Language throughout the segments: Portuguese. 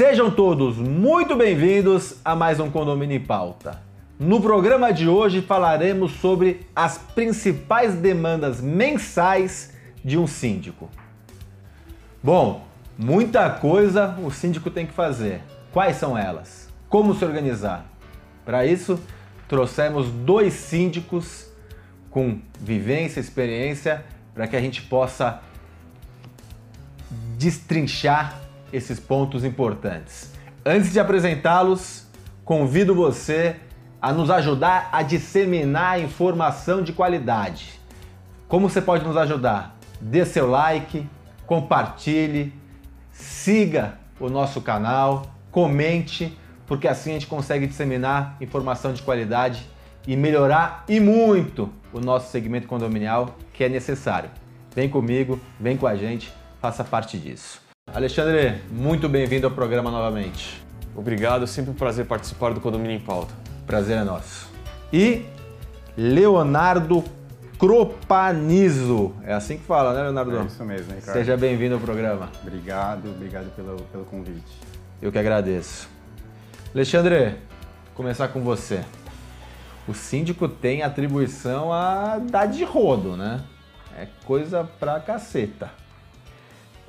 Sejam todos muito bem-vindos a mais um Condomínio em Pauta. No programa de hoje falaremos sobre as principais demandas mensais de um síndico. Bom, muita coisa o síndico tem que fazer. Quais são elas? Como se organizar? Para isso, trouxemos dois síndicos com vivência, experiência, para que a gente possa destrinchar esses pontos importantes. Antes de apresentá-los, convido você a nos ajudar a disseminar informação de qualidade. Como você pode nos ajudar? Dê seu like, compartilhe, siga o nosso canal, comente, porque assim a gente consegue disseminar informação de qualidade e melhorar e muito o nosso segmento condominial que é necessário. Vem comigo, vem com a gente faça parte disso. Alexandre, muito bem-vindo ao programa novamente. Obrigado, sempre um prazer participar do Condomínio em Pauta. Prazer é nosso. E Leonardo Cropanizo. É assim que fala, né, Leonardo? É isso mesmo, Ricardo. Seja bem-vindo ao programa. Obrigado, obrigado pelo, pelo convite. Eu que agradeço. Alexandre, começar com você. O síndico tem atribuição a dar de rodo, né? É coisa pra caceta.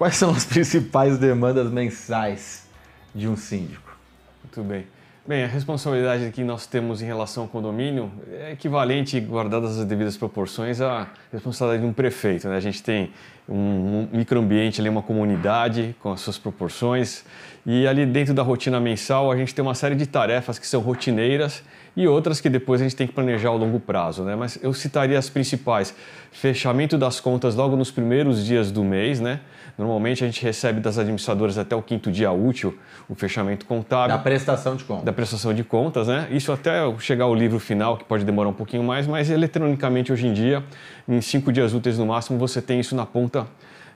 Quais são as principais demandas mensais de um síndico? Muito bem. Bem, a responsabilidade que nós temos em relação ao condomínio é equivalente, guardadas as devidas proporções, à responsabilidade de um prefeito. Né? A gente tem um microambiente ali, uma comunidade com as suas proporções, e ali dentro da rotina mensal a gente tem uma série de tarefas que são rotineiras e outras que depois a gente tem que planejar ao longo prazo, né? Mas eu citaria as principais: fechamento das contas logo nos primeiros dias do mês, né? Normalmente a gente recebe das administradoras até o quinto dia útil o fechamento contábil. Da prestação de contas. Da prestação de contas, né? Isso até chegar ao livro final, que pode demorar um pouquinho mais, mas eletronicamente hoje em dia, em cinco dias úteis no máximo, você tem isso na ponta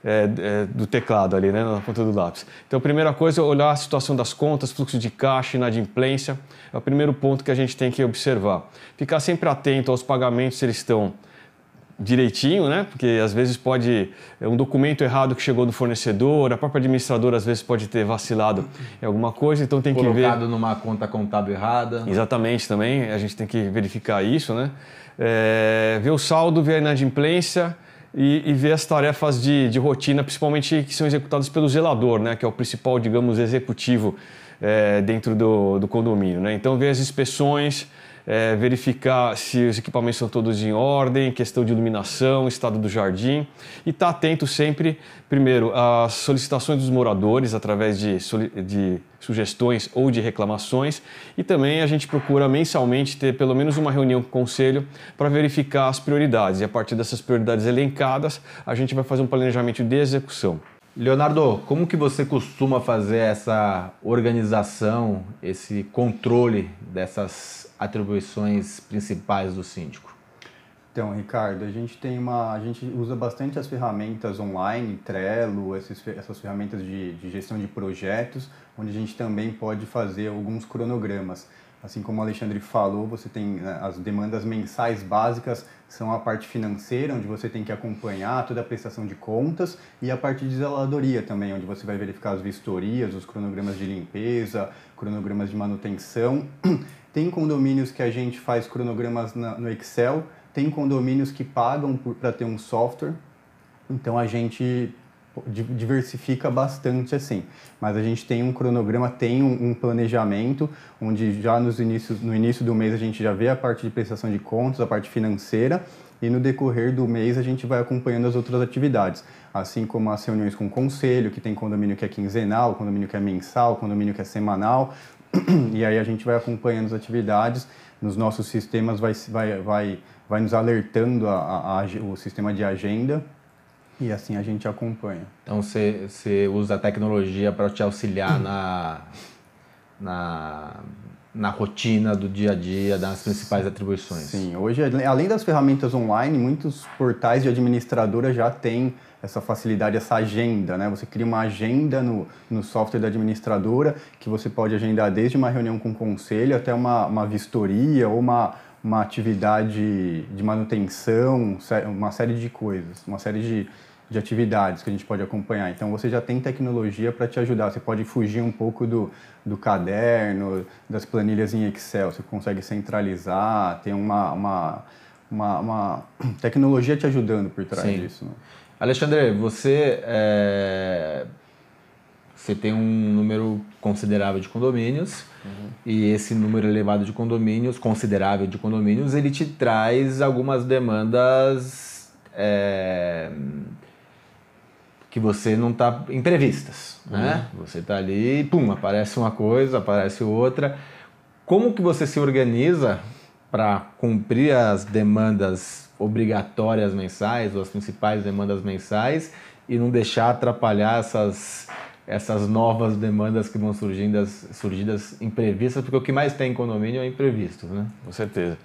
é, é, do teclado ali, né, na ponta do lápis. Então, a primeira coisa é olhar a situação das contas, fluxo de caixa, inadimplência. É o primeiro ponto que a gente tem que observar. Ficar sempre atento aos pagamentos, se eles estão direitinho, né? Porque às vezes pode é um documento errado que chegou do fornecedor, a própria administradora às vezes pode ter vacilado em alguma coisa, então tem Colocado que ver. Colocado numa conta contábil errada. Exatamente, também a gente tem que verificar isso, né? É, ver o saldo, ver a inadimplência e, e ver as tarefas de, de, rotina, principalmente que são executadas pelo zelador, né, que é o principal, digamos, executivo é, dentro do, do condomínio. Né? Então, ver as inspeções, é, verificar se os equipamentos estão todos em ordem, questão de iluminação, estado do jardim. E estar tá atento sempre, primeiro, às solicitações dos moradores através de, de sugestões ou de reclamações. E também a gente procura mensalmente ter pelo menos uma reunião com o conselho para verificar as prioridades. E a partir dessas prioridades elencadas a gente vai fazer um planejamento de execução. Leonardo, como que você costuma fazer essa organização, esse controle dessas atribuições principais do síndico? Então, Ricardo, a gente tem uma, a gente usa bastante as ferramentas online, Trello, esses, essas ferramentas de, de gestão de projetos, onde a gente também pode fazer alguns cronogramas. Assim como o Alexandre falou, você tem né, as demandas mensais básicas, são a parte financeira, onde você tem que acompanhar toda a prestação de contas, e a parte de zeladoria também, onde você vai verificar as vistorias, os cronogramas de limpeza, cronogramas de manutenção. Tem condomínios que a gente faz cronogramas no Excel, tem condomínios que pagam para ter um software, então a gente diversifica bastante assim. Mas a gente tem um cronograma, tem um, um, planejamento, onde já nos inícios, no início do mês a gente já vê a parte de prestação de contas, a parte financeira, e no decorrer do mês a gente vai acompanhando as outras atividades, assim como as reuniões com o conselho, que tem condomínio que é quinzenal, condomínio que é mensal, condomínio que é semanal, e aí a gente vai acompanhando as atividades, nos nossos sistemas vai, vai, vai, vai nos alertando a, a, a, o sistema de agenda e assim a gente acompanha. Então você, você usa a tecnologia para te auxiliar na, na, na rotina do dia a dia das principais atribuições. Sim, hoje além das ferramentas online, muitos portais de administradora já têm essa facilidade, essa agenda, né? Você cria uma agenda no, no software da administradora que você pode agendar desde uma reunião com o conselho até uma, uma vistoria ou uma, uma atividade de manutenção, uma série de coisas, uma série de, de atividades que a gente pode acompanhar. Então você já tem tecnologia para te ajudar. Você pode fugir um pouco do, do caderno, das planilhas em Excel. Você consegue centralizar, tem uma, uma, uma, uma tecnologia te ajudando por trás Sim. disso. Né? Alexandre, você, é... você tem um número considerável de condomínios uhum. e esse número elevado de condomínios, considerável de condomínios, ele te traz algumas demandas é que você não está imprevistas, né? Uhum. Você está ali, pum, aparece uma coisa, aparece outra. Como que você se organiza para cumprir as demandas obrigatórias mensais ou as principais demandas mensais e não deixar atrapalhar essas essas novas demandas que vão surgindo, surgidas imprevistas, porque o que mais tem em condomínio é imprevisto, né? Com certeza.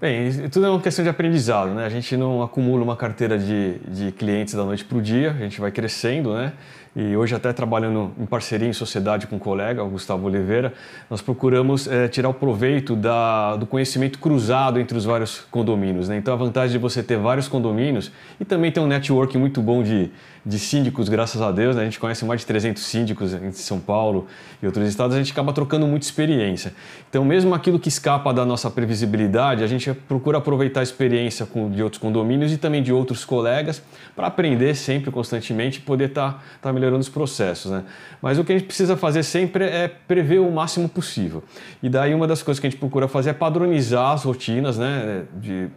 Bem, tudo é uma questão de aprendizado, né? A gente não acumula uma carteira de, de clientes da noite para o dia, a gente vai crescendo, né? E hoje até trabalhando em parceria, em sociedade com o colega, o Gustavo Oliveira, nós procuramos é, tirar o proveito da, do conhecimento cruzado entre os vários condomínios. Né? Então a vantagem de você ter vários condomínios e também ter um network muito bom de, de síndicos, graças a Deus, né? a gente conhece mais de 300 síndicos em São Paulo e outros estados, a gente acaba trocando muita experiência. Então mesmo aquilo que escapa da nossa previsibilidade, a gente procura aproveitar a experiência com, de outros condomínios e também de outros colegas para aprender sempre, constantemente, e poder estar tá, tá melhorando melhorando os processos. Né? Mas o que a gente precisa fazer sempre é prever o máximo possível. E daí uma das coisas que a gente procura fazer é padronizar as rotinas, né? De,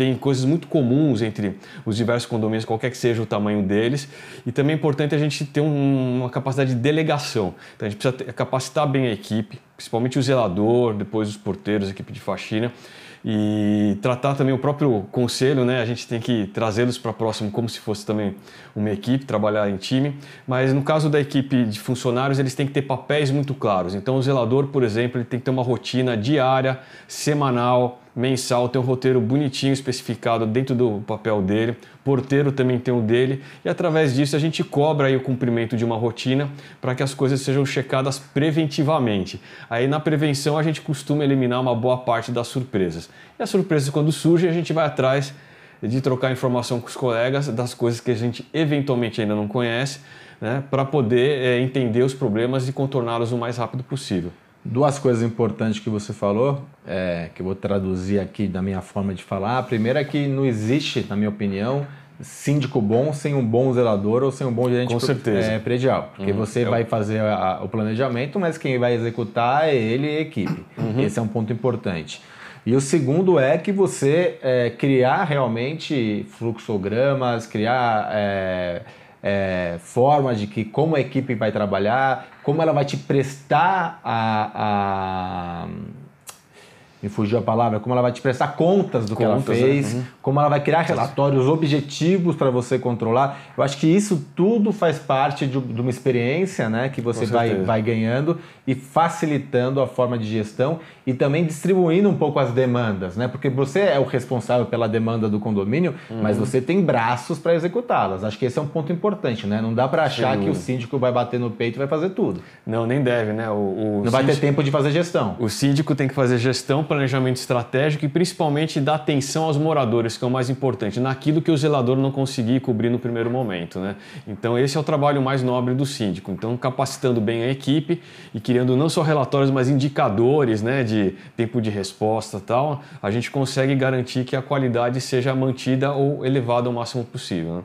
tem coisas muito comuns entre os diversos condomínios, qualquer que seja o tamanho deles. E também é importante a gente ter um, uma capacidade de delegação. Então a gente precisa ter, capacitar bem a equipe, principalmente o zelador, depois os porteiros, a equipe de faxina, e tratar também o próprio conselho, né? A gente tem que trazê-los para próximo como se fosse também uma equipe, trabalhar em time. Mas no caso da equipe de funcionários, eles têm que ter papéis muito claros. Então o zelador, por exemplo, ele tem que ter uma rotina diária, semanal, mensal, tem um roteiro bonitinho especificado dentro do papel dele, porteiro também tem o dele, e através disso a gente cobra aí o cumprimento de uma rotina para que as coisas sejam checadas preventivamente. Aí na prevenção a gente costuma eliminar uma boa parte das surpresas. E as surpresas quando surgem a gente vai atrás de trocar informação com os colegas das coisas que a gente eventualmente ainda não conhece, né, para poder é, entender os problemas e contorná-los o mais rápido possível. Duas coisas importantes que você falou, é, que eu vou traduzir aqui da minha forma de falar. A primeira é que não existe, na minha opinião, síndico bom sem um bom zelador ou sem um bom gerente Com certeza. É, predial. Porque uhum. você vai fazer a, o planejamento, mas quem vai executar é ele e a equipe. Uhum. Esse é um ponto importante. E o segundo é que você é, criar realmente fluxogramas, criar é, formas de que como a equipe vai trabalhar, como ela vai te prestar a, a me fugiu a palavra, como ela vai te prestar contas do contas, que ela fez, uhum. como ela vai criar relatórios objetivos para você controlar. Eu acho que isso tudo faz parte de, de uma experiência né, que você vai, vai ganhando e facilitando a forma de gestão e também distribuindo um pouco as demandas, né? Porque você é o responsável pela demanda do condomínio, uhum. mas você tem braços para executá-las. Acho que esse é um ponto importante, né? Não dá para achar Sim. que o síndico vai bater no peito e vai fazer tudo. Não, nem deve, né? O, o Não síndico, vai ter tempo de fazer gestão. O síndico tem que fazer gestão, planejamento estratégico e principalmente dar atenção aos moradores, que é o mais importante, naquilo que o zelador não conseguir cobrir no primeiro momento, né? Então esse é o trabalho mais nobre do síndico. Então capacitando bem a equipe e criando não só relatórios, mas indicadores, né? De tempo de resposta tal, a gente consegue garantir que a qualidade seja mantida ou elevada ao máximo possível. Né?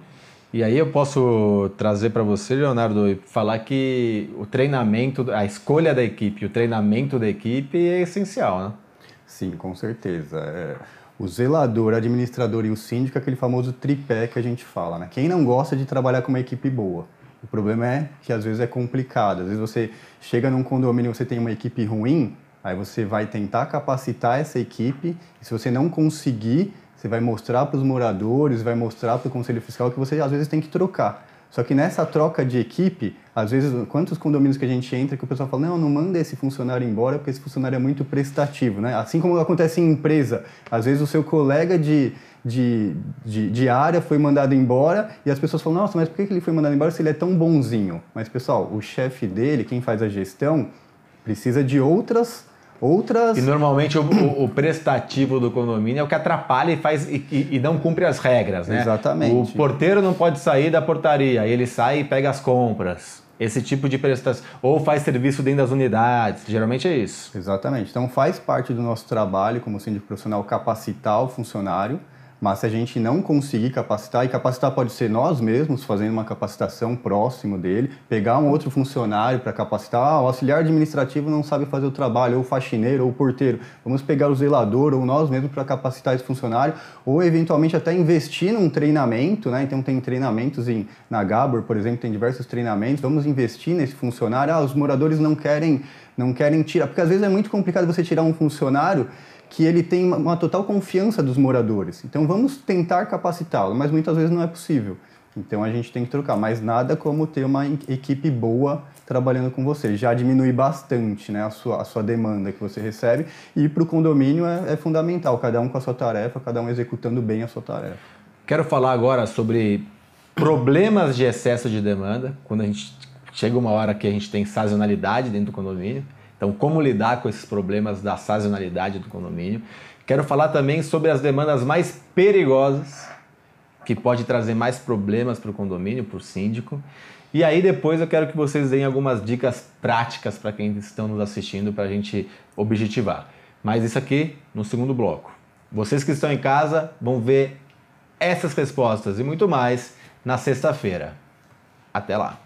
E aí eu posso trazer para você, Leonardo, e falar que o treinamento, a escolha da equipe, o treinamento da equipe é essencial, né? Sim, com certeza. É, o zelador, o administrador e o síndico é aquele famoso tripé que a gente fala, né? Quem não gosta de trabalhar com uma equipe boa? O problema é que às vezes é complicado. Às vezes você chega num condomínio e você tem uma equipe ruim, Aí você vai tentar capacitar essa equipe, e se você não conseguir, você vai mostrar para os moradores, vai mostrar para o conselho fiscal que você às vezes tem que trocar. Só que nessa troca de equipe, às vezes, quantos condomínios que a gente entra que o pessoal fala, não, não manda esse funcionário embora porque esse funcionário é muito prestativo, né? Assim como acontece em empresa, às vezes o seu colega de, de, de, de área foi mandado embora e as pessoas falam, nossa, mas por que ele foi mandado embora se ele é tão bonzinho? Mas, pessoal, o chefe dele, quem faz a gestão, precisa de outras Outras. E normalmente o, o, prestativo do condomínio é o que atrapalha e faz e, e, e, não cumpre as regras, né? Exatamente. O porteiro não pode sair da portaria, ele sai e pega as compras. Esse tipo de prestação. Ou faz serviço dentro das unidades. Geralmente é isso. Exatamente. Então faz parte do nosso trabalho como síndico profissional capacitar o funcionário mas se a gente não conseguir capacitar, e capacitar pode ser nós mesmos fazendo uma capacitação próximo dele, pegar um outro funcionário para capacitar, ah, o auxiliar administrativo não sabe fazer o trabalho, ou o faxineiro, ou o porteiro, vamos pegar o zelador ou nós mesmos para capacitar esse funcionário, ou eventualmente até investir num treinamento, né? Então tem treinamentos em, na Gabor, por exemplo, tem diversos treinamentos, vamos investir nesse funcionário, ah, os moradores não querem, não querem tirar, porque às vezes é muito complicado você tirar um funcionário que ele tem uma total confiança dos moradores. Então vamos tentar capacitá-lo, mas muitas vezes não é possível. Então a gente tem que trocar, mas nada como ter uma equipe boa trabalhando com você. Já diminui bastante né, a, sua, a sua demanda que você recebe e para o condomínio é, é fundamental, cada um com a sua tarefa, cada um executando bem a sua tarefa. Quero falar agora sobre problemas de excesso de demanda, quando a gente chega uma hora que a gente tem sazonalidade dentro do condomínio. Então, como lidar com esses problemas da sazonalidade do condomínio. Quero falar também sobre as demandas mais perigosas, que pode trazer mais problemas para o condomínio, para o síndico. E aí depois eu quero que vocês deem algumas dicas práticas para quem estão nos assistindo para a gente objetivar. Mas isso aqui no segundo bloco. Vocês que estão em casa vão ver essas respostas e muito mais na sexta-feira. Até lá!